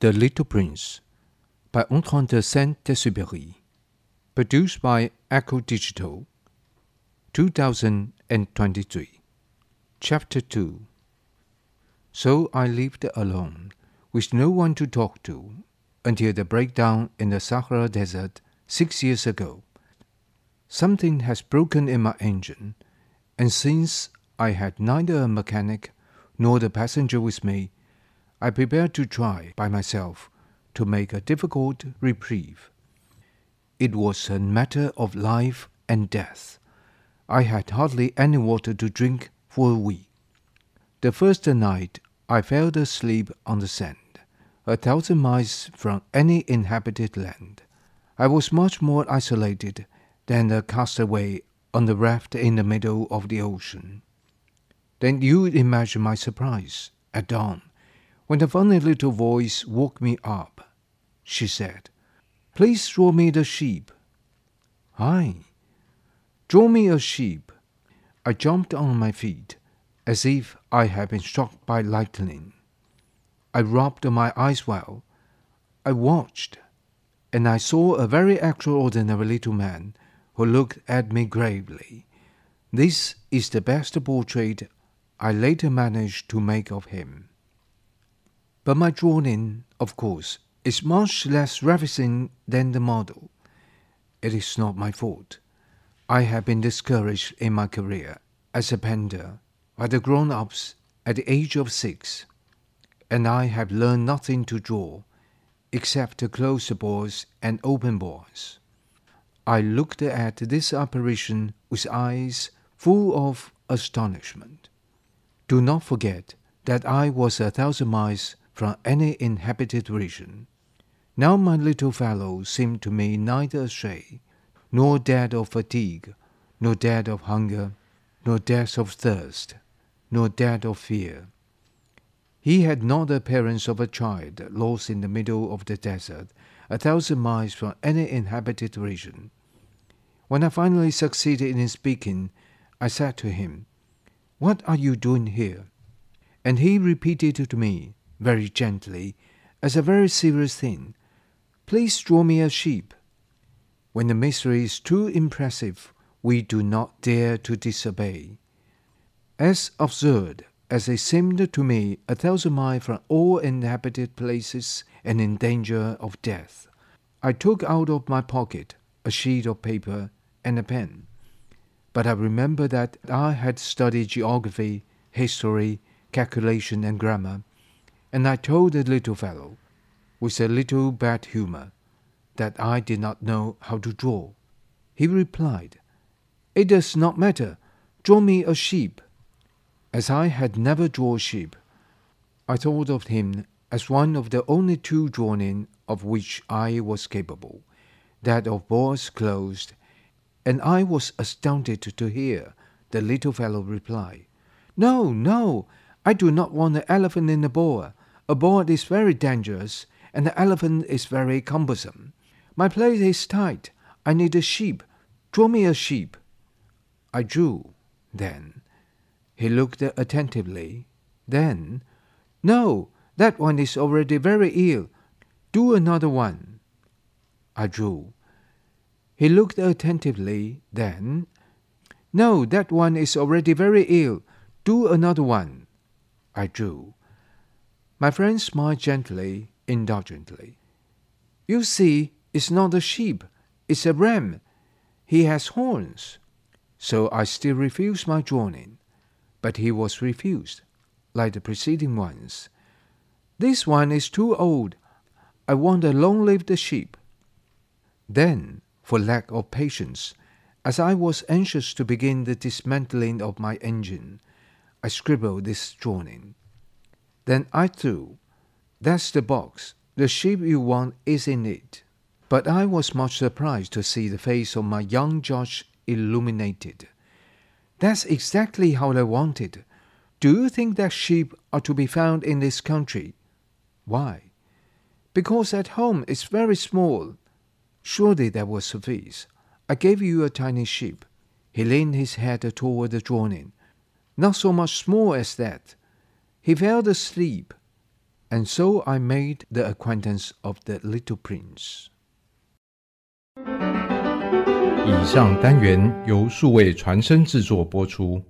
The Little Prince by Antoine de Saint-Exupéry. Produced by Echo Digital. 2023. Chapter 2 So I lived alone, with no one to talk to, until the breakdown in the Sahara Desert six years ago. Something has broken in my engine, and since I had neither a mechanic nor the passenger with me, I prepared to try by myself to make a difficult reprieve. It was a matter of life and death. I had hardly any water to drink for a week. The first night I fell asleep on the sand, a thousand miles from any inhabited land. I was much more isolated than a castaway on the raft in the middle of the ocean. Then you imagine my surprise at dawn when the funny little voice woke me up. She said, Please draw me the sheep. Hi. Draw me a sheep. I jumped on my feet as if I had been struck by lightning. I rubbed my eyes well. I watched, and I saw a very extraordinary little man who looked at me gravely. This is the best portrait I later managed to make of him. But my drawing, of course, is much less ravishing than the model. It is not my fault. I have been discouraged in my career as a painter by the grown ups at the age of six, and I have learned nothing to draw except the closed boas and open boas. I looked at this apparition with eyes full of astonishment. Do not forget that I was a thousand miles from any inhabited region. Now my little fellow seemed to me neither astray, nor dead of fatigue, nor dead of hunger, nor dead of thirst, nor dead of fear. He had not the appearance of a child lost in the middle of the desert, a thousand miles from any inhabited region. When I finally succeeded in speaking, I said to him, What are you doing here? And he repeated to me, very gently, as a very serious thing, Please draw me a sheep. When the mystery is too impressive, we do not dare to disobey. As absurd as it seemed to me a thousand miles from all inhabited places and in danger of death, I took out of my pocket a sheet of paper and a pen. But I remember that I had studied geography, history, calculation, and grammar, and I told the little fellow, with a little bad humor, that I did not know how to draw. He replied, It does not matter. Draw me a sheep. As I had never drawn sheep, I thought of him as one of the only two drawing of which I was capable, that of boas closed and I was astounded to hear the little fellow reply, No, no, I do not want an elephant in a boa. A boa is very dangerous, and the elephant is very cumbersome. My place is tight. I need a sheep. Draw me a sheep. I drew. Then he looked attentively. Then, No, that one is already very ill. Do another one. I drew. He looked attentively, then, No, that one is already very ill. Do another one. I drew. My friend smiled gently, indulgently. You see, it's not a sheep, it's a ram. He has horns. So I still refused my drawing, but he was refused, like the preceding ones. This one is too old. I want a long-lived sheep. Then for lack of patience, as I was anxious to begin the dismantling of my engine, I scribbled this drawing. Then I threw, That's the box. The sheep you want is in it. But I was much surprised to see the face of my young judge illuminated. That's exactly how I wanted. Do you think that sheep are to be found in this country? Why? Because at home it's very small Surely that will suffice. I gave you a tiny sheep. He leaned his head toward the drawing Not so much small as that. He fell asleep. And so I made the acquaintance of the little prince. 以上单元由数位传声制作播出。